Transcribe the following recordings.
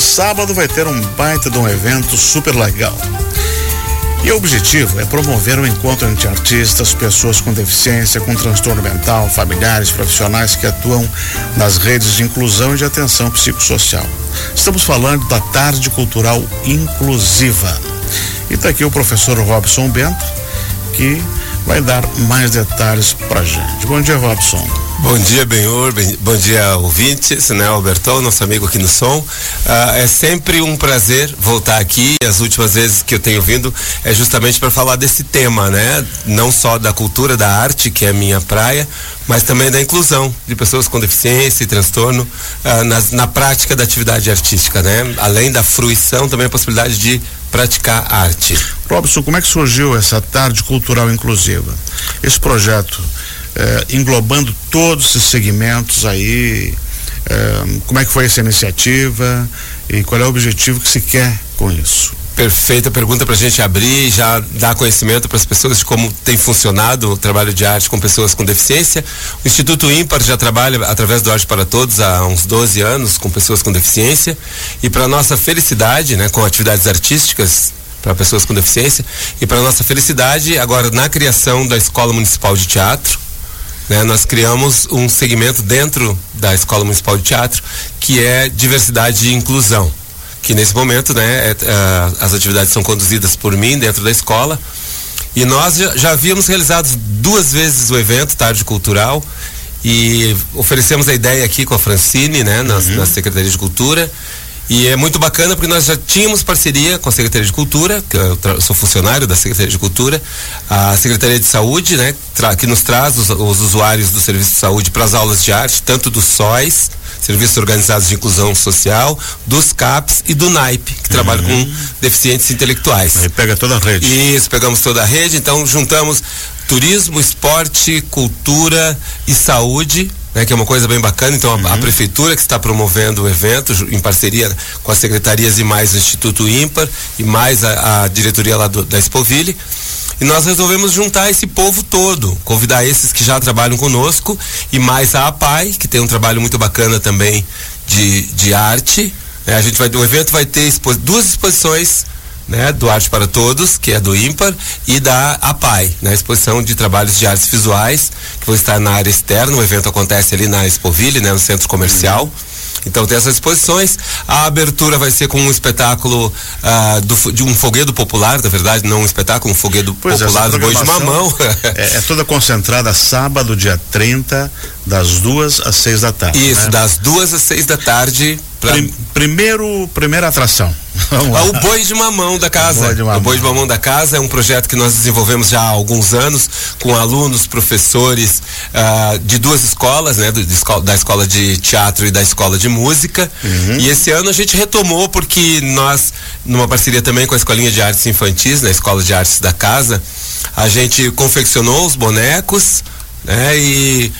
sábado, vai ter um baita de um evento super legal. E o objetivo é promover um encontro entre artistas, pessoas com deficiência, com transtorno mental, familiares, profissionais que atuam nas redes de inclusão e de atenção psicossocial. Estamos falando da Tarde Cultural Inclusiva. E está aqui o professor Robson Bento, que vai dar mais detalhes para gente. Bom dia, Robson. Bom dia, Benhor. bom dia, ouvintes, né? Albertão, nosso amigo aqui no som. Ah, é sempre um prazer voltar aqui. As últimas vezes que eu tenho vindo é justamente para falar desse tema, né? Não só da cultura, da arte, que é a minha praia, mas também da inclusão de pessoas com deficiência e transtorno ah, nas, na prática da atividade artística, né? Além da fruição, também a possibilidade de praticar arte. Robson, como é que surgiu essa tarde cultural inclusiva? Esse projeto eh, englobando todos esses segmentos aí, eh, como é que foi essa iniciativa e qual é o objetivo que se quer com isso? Perfeita pergunta para a gente abrir já dar conhecimento para as pessoas de como tem funcionado o trabalho de arte com pessoas com deficiência. O Instituto Ímpar já trabalha através do Arte para Todos há uns 12 anos com pessoas com deficiência e para nossa felicidade, né, com atividades artísticas para pessoas com deficiência e para nossa felicidade agora na criação da Escola Municipal de Teatro, né, nós criamos um segmento dentro da Escola Municipal de Teatro que é diversidade e inclusão que nesse momento, né, é, é, as atividades são conduzidas por mim dentro da escola. E nós já, já havíamos realizado duas vezes o evento Tarde Cultural e oferecemos a ideia aqui com a Francine, né, na, uhum. na Secretaria de Cultura. E é muito bacana porque nós já tínhamos parceria com a Secretaria de Cultura, que eu, sou funcionário da Secretaria de Cultura, a Secretaria de Saúde, né, que nos traz os, os usuários do Serviço de Saúde para as aulas de arte, tanto do SOIS, Serviços Organizados de Inclusão Social, dos CAPS e do NAIP, que uhum. trabalha com deficientes intelectuais. Aí pega toda a rede. Isso, pegamos toda a rede, então juntamos turismo, esporte, cultura e saúde né, que é uma coisa bem bacana. Então, uhum. a, a, uhum. prefeitura que está promovendo o evento, em parceria com as secretarias e mais o Instituto Ímpar e mais a, a diretoria lá do, da Expoville. E nós resolvemos juntar esse povo todo, convidar esses que já trabalham conosco e mais a APAI, que tem um trabalho muito bacana também de, de arte. É, a gente vai, o evento vai ter expo, duas exposições né, do Arte para Todos, que é do ímpar, e da APAI, né, exposição de trabalhos de artes visuais, que vão estar na área externa. O evento acontece ali na Expoville, né, no centro comercial. Uhum. Então tem essas exposições. A abertura vai ser com um espetáculo uh, do, de um foguedo popular, na verdade, não um espetáculo, um foguedo pois é, popular do boi de mamão. é, é, toda concentrada sábado, dia 30, das duas às seis da tarde. Isso, né? das duas às seis da tarde. Pra... Prim, primeiro, primeira atração. Ah, o Boi de Mamão da Casa. O Boi, de Mamão. o Boi de Mamão da Casa é um projeto que nós desenvolvemos já há alguns anos com alunos, professores uh, de duas escolas, né? Do, escola, da escola de teatro e da escola de música. Uhum. E esse ano a gente retomou porque nós, numa parceria também com a Escolinha de Artes Infantis, na Escola de Artes da Casa, a gente confeccionou os bonecos, né? E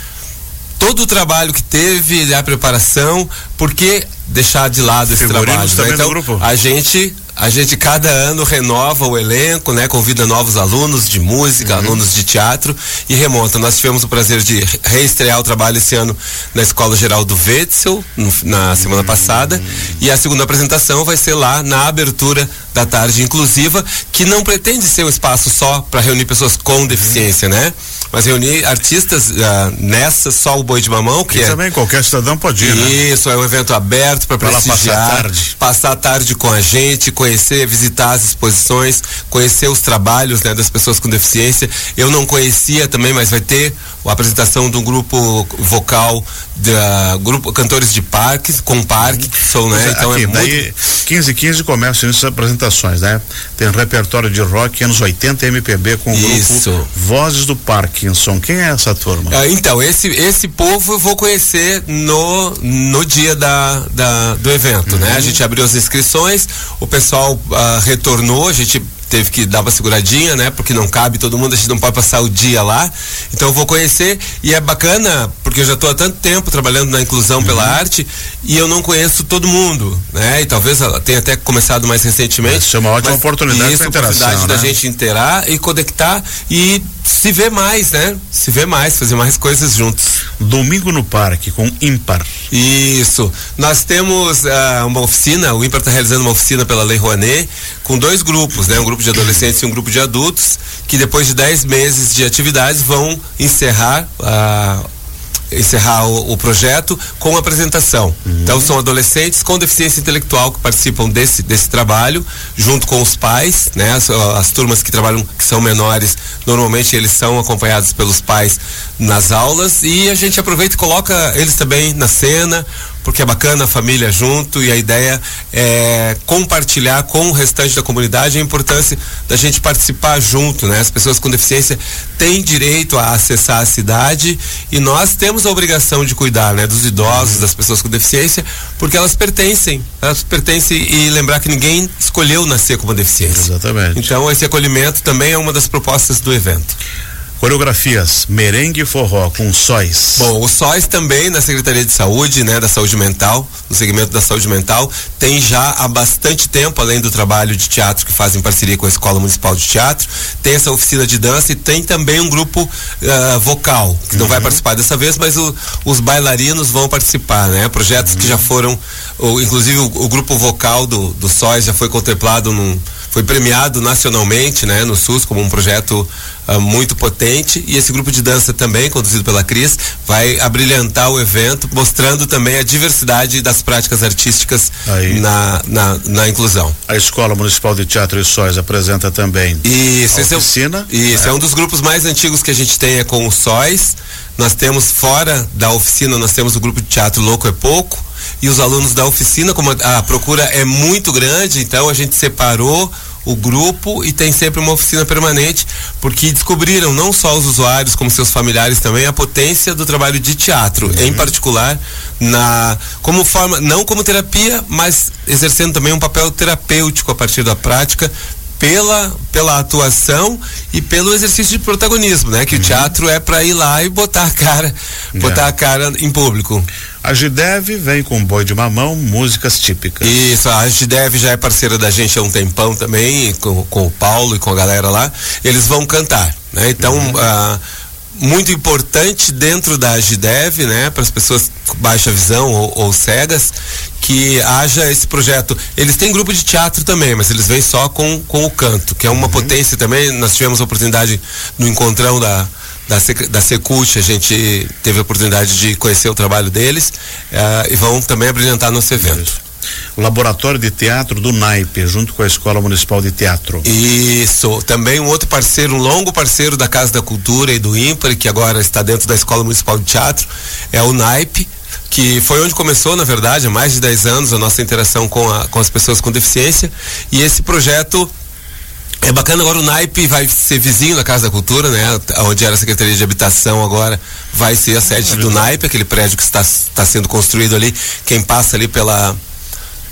todo o trabalho que teve, a preparação, porque deixar de lado esse trabalho. Né? Então, a gente a gente cada ano renova o elenco, né? Convida novos alunos de música, uhum. alunos de teatro e remonta. Nós tivemos o prazer de reestrear o trabalho esse ano na Escola Geral do Wetzel, no, na semana uhum. passada. E a segunda apresentação vai ser lá na abertura da tarde inclusiva, que não pretende ser um espaço só para reunir pessoas com deficiência, uhum. né? Mas reunir artistas uh, nessa, só o Boi de Mamão, que e é... também qualquer cidadão pode ir, né? Isso, é um evento aberto para prestigiar. Passar a tarde. Passar a tarde com a gente, conhecer, visitar as exposições, conhecer os trabalhos né, das pessoas com deficiência. Eu não conhecia também, mas vai ter a apresentação de um grupo vocal da grupo cantores de parques com parque que são né é, então é aqui, é muito... 15 15 começam essas apresentações né tem um repertório de rock anos 80 MPB com o Isso. grupo Vozes do Parkinson quem é essa turma ah, então esse esse povo eu vou conhecer no no dia da, da do evento uhum. né a gente abriu as inscrições o pessoal ah, retornou a gente teve que dar uma seguradinha, né? Porque não cabe todo mundo, a gente não pode passar o dia lá. Então eu vou conhecer e é bacana, porque eu já estou há tanto tempo trabalhando na inclusão uhum. pela arte e eu não conheço todo mundo, né? E talvez ela tenha até começado mais recentemente. Isso é uma ótima oportunidade isso, oportunidade né? da gente interar e conectar e se ver mais, né? Se ver mais, fazer mais coisas juntos. Domingo no Parque com Ímpar. Isso. Nós temos uh, uma oficina, o Ímpar está realizando uma oficina pela Lei Rouanet com dois grupos, né? Um grupo de adolescentes e um grupo de adultos, que depois de 10 meses de atividades vão encerrar uh, encerrar o, o, projeto com apresentação. Uhum. Então são adolescentes com deficiência intelectual que participam desse, desse trabalho, junto com os pais, né? As, as, turmas que trabalham, que são menores, normalmente eles são acompanhados pelos pais nas aulas e a gente aproveita e coloca eles também na cena, porque é bacana a família junto e a ideia é compartilhar com o restante da comunidade a importância da gente participar junto, né? As pessoas com deficiência têm direito a acessar a cidade e nós temos a obrigação de cuidar, né? Dos idosos, das pessoas com deficiência, porque elas pertencem, elas pertencem e lembrar que ninguém escolheu nascer com uma deficiência. Exatamente. Então esse acolhimento também é uma das propostas do evento. Coreografias, merengue e forró com sóis. Bom, o sóis também na Secretaria de Saúde, né, da Saúde Mental, no segmento da saúde mental, tem já há bastante tempo, além do trabalho de teatro que faz em parceria com a Escola Municipal de Teatro, tem essa oficina de dança e tem também um grupo uh, vocal, que uhum. não vai uhum. participar dessa vez, mas o, os bailarinos vão participar, né? Projetos uhum. que já foram, o, inclusive o, o, grupo vocal do, do sóis já foi contemplado num foi premiado nacionalmente, né, no SUS como um projeto uh, muito potente e esse grupo de dança também, conduzido pela Cris, vai abrilhantar o evento, mostrando também a diversidade das práticas artísticas na, na, na, inclusão. A Escola Municipal de Teatro e Sóis apresenta também isso, a oficina. É, isso, é. é um dos grupos mais antigos que a gente tem é com o Sóis. Nós temos fora da oficina, nós temos o grupo de teatro Louco é Pouco, e os alunos da oficina, como a procura é muito grande, então a gente separou o grupo e tem sempre uma oficina permanente, porque descobriram não só os usuários, como seus familiares também, a potência do trabalho de teatro, uhum. em particular na como forma, não como terapia, mas exercendo também um papel terapêutico a partir da prática, pela, pela atuação e pelo exercício de protagonismo, né? Que uhum. o teatro é para ir lá e botar a cara, botar é. a cara em público. A Gidev vem com boi de mamão, músicas típicas. Isso, a Gidev já é parceira da gente há um tempão também, com, com o Paulo e com a galera lá. Eles vão cantar, né? Então, uhum. uh, muito importante dentro da Agidev, né, para as pessoas com baixa visão ou, ou, cegas, que haja esse projeto. Eles têm grupo de teatro também, mas eles vêm só com, com o canto, que é uma uhum. potência também. Nós tivemos a oportunidade no encontrão da da, da Secult, a gente teve a oportunidade de conhecer o trabalho deles uh, e vão também apresentar nosso evento. O Laboratório de Teatro do Naipe, junto com a Escola Municipal de Teatro. Isso, também um outro parceiro, um longo parceiro da Casa da Cultura e do IMPAR, que agora está dentro da Escola Municipal de Teatro, é o Naipe, que foi onde começou, na verdade, há mais de 10 anos, a nossa interação com, a, com as pessoas com deficiência. E esse projeto é bacana agora o naipe vai ser vizinho da Casa da Cultura, né? Onde era a Secretaria de Habitação agora vai ser a sede do naipe, aquele prédio que está, está sendo construído ali. Quem passa ali pela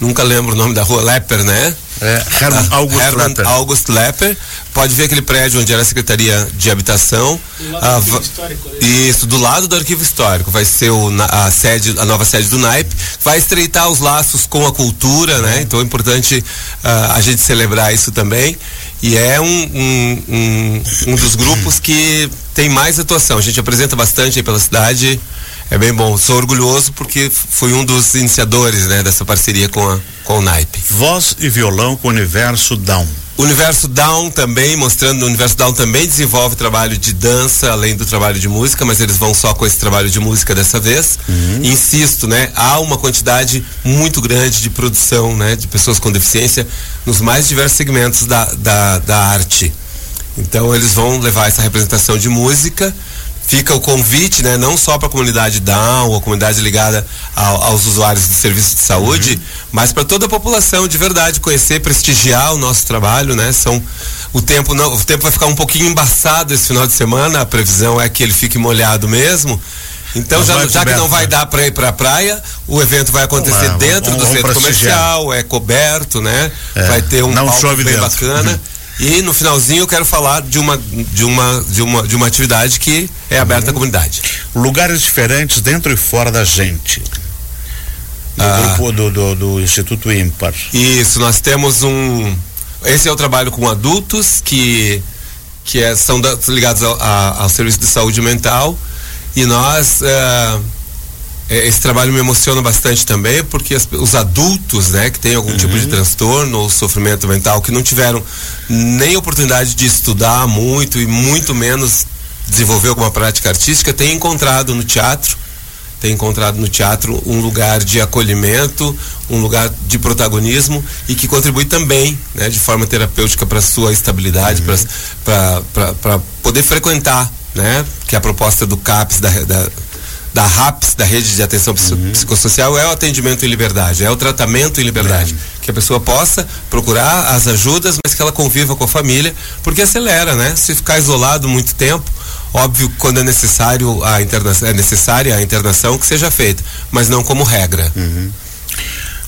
nunca lembro o nome da rua, Lepper, né? É, Herman ah, August Herman Lepper. August Lepper. Pode ver aquele prédio onde era a Secretaria de Habitação. Do lado ah, do histórico, né? Isso, do lado do Arquivo Histórico. Vai ser o, a sede, a nova sede do NAIP. Vai estreitar os laços com a cultura, né? Então é importante uh, a gente celebrar isso também. E é um, um, um, um dos grupos que tem mais atuação. A gente apresenta bastante aí pela cidade. É bem bom. Sou orgulhoso porque fui um dos iniciadores né, dessa parceria com, a, com o Naipe. Voz e violão com o Universo Down. O Universo Down também, mostrando, o Universo Down também desenvolve trabalho de dança, além do trabalho de música, mas eles vão só com esse trabalho de música dessa vez. Uhum. Insisto, né? Há uma quantidade muito grande de produção, né? De pessoas com deficiência nos mais diversos segmentos da, da, da arte. Então eles vão levar essa representação de música fica o convite, né, não só para a comunidade Down ou a comunidade ligada ao, aos usuários de serviços de saúde, uhum. mas para toda a população de verdade conhecer, prestigiar o nosso trabalho, né? São o tempo não, o tempo vai ficar um pouquinho embaçado esse final de semana, a previsão é que ele fique molhado mesmo. Então, já, já que não vai né? dar para ir para a praia, o evento vai acontecer é, dentro vamos, do vamos centro comercial, é coberto, né? É, vai ter um palco bem dentro. bacana. E no finalzinho eu quero falar de uma, de uma, de uma, de uma atividade que é aberta uhum. à comunidade. Lugares diferentes dentro e fora da gente. Do ah, grupo do, do, do Instituto Ímpar. Isso, nós temos um. Esse é o trabalho com adultos que, que é, são da, ligados ao, a, ao serviço de saúde mental. E nós. Uh, esse trabalho me emociona bastante também, porque as, os adultos, né, que têm algum uhum. tipo de uhum. transtorno ou sofrimento mental, que não tiveram nem oportunidade de estudar muito e muito menos desenvolver alguma prática artística, têm encontrado no teatro, têm encontrado no teatro um lugar de acolhimento, um lugar de protagonismo e que contribui também, né, de forma terapêutica para sua estabilidade, uhum. para poder frequentar, né, que é a proposta do CAPS da, da da RAPS, da Rede de Atenção uhum. Psicossocial, é o atendimento em liberdade, é o tratamento em liberdade. É. Que a pessoa possa procurar as ajudas, mas que ela conviva com a família, porque acelera, né? Se ficar isolado muito tempo, óbvio quando é necessário a internação, é necessária a internação que seja feita, mas não como regra. Uhum.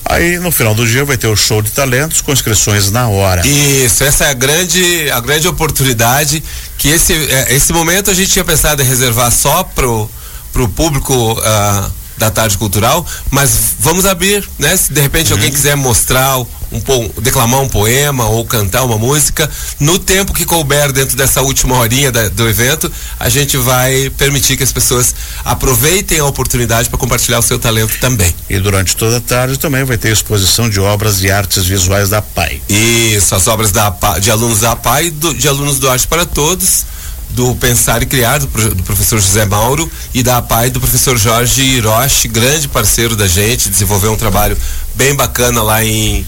Aí no final do dia vai ter o show de talentos com inscrições na hora. Isso, essa é a grande, a grande oportunidade que esse, é, esse momento a gente tinha pensado em reservar só pro para o público uh, da tarde cultural, mas vamos abrir, né? Se de repente uhum. alguém quiser mostrar um declamar um poema ou cantar uma música, no tempo que couber dentro dessa última horinha da, do evento, a gente vai permitir que as pessoas aproveitem a oportunidade para compartilhar o seu talento também. E durante toda a tarde também vai ter exposição de obras de artes visuais da PAI. Isso, as obras da de alunos da PAI, do, de alunos do Arte para Todos do Pensar e Criar, do, do, professor José Mauro, e da APAI do professor Jorge Hiroshi, grande parceiro da gente, desenvolveu um trabalho bem bacana lá em,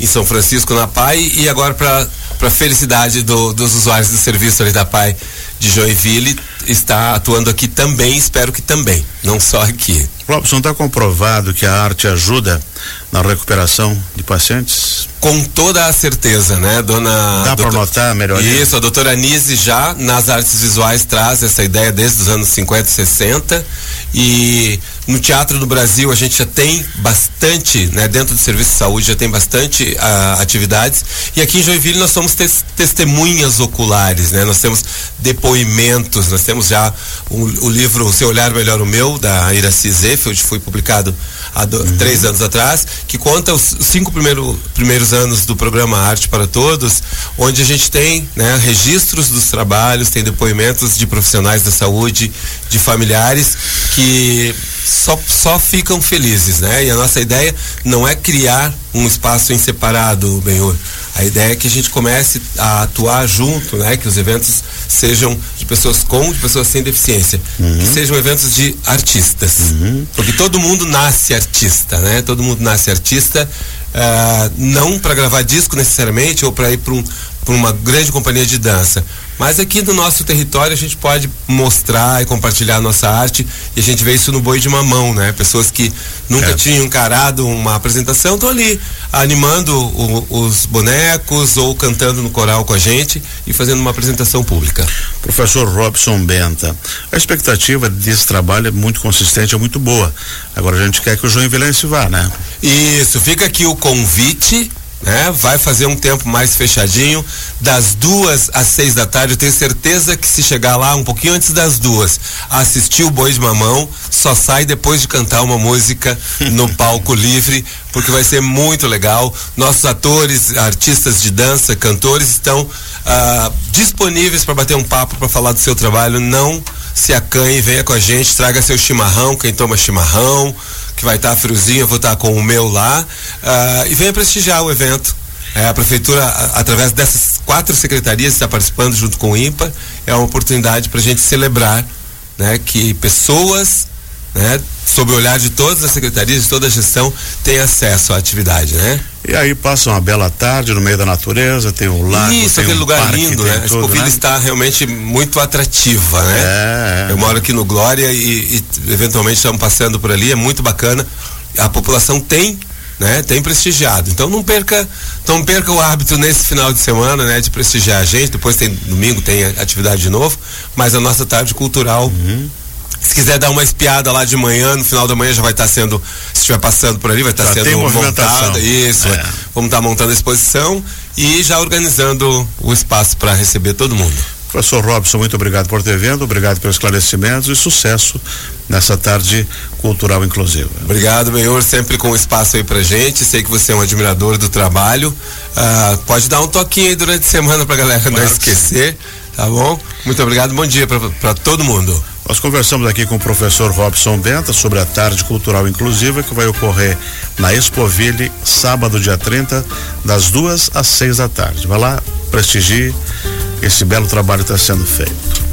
em São Francisco, na PAI, e agora para felicidade do, dos usuários do serviço ali da PAI de Joinville, está atuando aqui também, espero que também, não só aqui. Robson, está comprovado que a arte ajuda na recuperação de pacientes? Com toda a certeza, né, dona. Dá para notar melhor? Isso, a doutora Anise já nas artes visuais traz essa ideia desde os anos 50 e 60 e no Teatro do Brasil a gente já tem bastante, né, dentro do Serviço de Saúde já tem bastante uh, atividades e aqui em Joinville nós somos tes testemunhas oculares, né? Nós temos depoimentos, nós temos já o, o livro O Seu Olhar Melhor o Meu, da Iraci Zefeld, foi publicado há do, uhum. três anos atrás, que conta os cinco primeiro, primeiros anos do programa Arte para Todos, onde a gente tem né, registros dos trabalhos, tem depoimentos de profissionais da saúde, de familiares que só, só ficam felizes, né? E a nossa ideia não é criar um espaço em separado, Benhur. A ideia é que a gente comece a atuar junto, né? Que os eventos sejam de pessoas com, de pessoas sem deficiência. Uhum. Que sejam eventos de artistas. Uhum. Porque todo mundo nasce artista, né? Todo mundo nasce artista, uh, não para gravar disco necessariamente ou para ir para um, uma grande companhia de dança, mas aqui no nosso território a gente pode mostrar e compartilhar a nossa arte e a gente vê isso no boi de mamão, né? Pessoas que nunca é. tinham encarado uma apresentação estão ali animando o, os bonecos ou cantando no coral com a gente e fazendo uma apresentação pública. Professor Robson Benta, a expectativa desse trabalho é muito consistente, é muito boa. Agora a gente quer que o Joinvilense vá, né? Isso, fica aqui o convite né? Vai fazer um tempo mais fechadinho, das duas às seis da tarde. Eu tenho certeza que se chegar lá um pouquinho antes das duas, assistir o Boi de Mamão, só sai depois de cantar uma música no palco livre, porque vai ser muito legal. Nossos atores, artistas de dança, cantores estão ah, disponíveis para bater um papo, para falar do seu trabalho. Não se acanhe, venha com a gente, traga seu chimarrão, quem toma chimarrão que vai estar tá friozinho, eu vou estar tá com o meu lá, uh, e venha prestigiar o evento. É, a prefeitura, a, através dessas quatro secretarias, está participando junto com o IMPA, é uma oportunidade para a gente celebrar né, que pessoas né, sob o olhar de todas as secretarias, de toda a gestão, tem acesso à atividade, né? E aí passa uma bela tarde no meio da natureza, tem um lago, Isso, aquele um lugar parque, lindo, né? A Escovila né? está realmente muito atrativa, né? É, é, Eu moro aqui no Glória e, e eventualmente estamos passando por ali, é muito bacana. A população tem né? Tem prestigiado. Então não perca, não perca o hábito nesse final de semana, né? De prestigiar a gente. Depois tem domingo tem atividade de novo, mas a nossa tarde cultural uhum. Se quiser dar uma espiada lá de manhã, no final da manhã já vai estar sendo, se estiver passando por ali, vai estar sendo montada. Isso. É. vamos estar tá montando a exposição e já organizando o espaço para receber todo mundo. Professor Robson, muito obrigado por ter vindo, obrigado pelos esclarecimentos e sucesso nessa tarde cultural inclusiva. Obrigado, Benhor, sempre com espaço aí pra gente. Sei que você é um admirador do trabalho. Ah, pode dar um toquinho aí durante a semana pra galera claro não esquecer, tá bom? Muito obrigado, bom dia para todo mundo. Nós conversamos aqui com o professor Robson Benta sobre a tarde cultural inclusiva que vai ocorrer na Expoville, sábado, dia 30, das duas às seis da tarde. Vai lá, prestigie esse belo trabalho está sendo feito.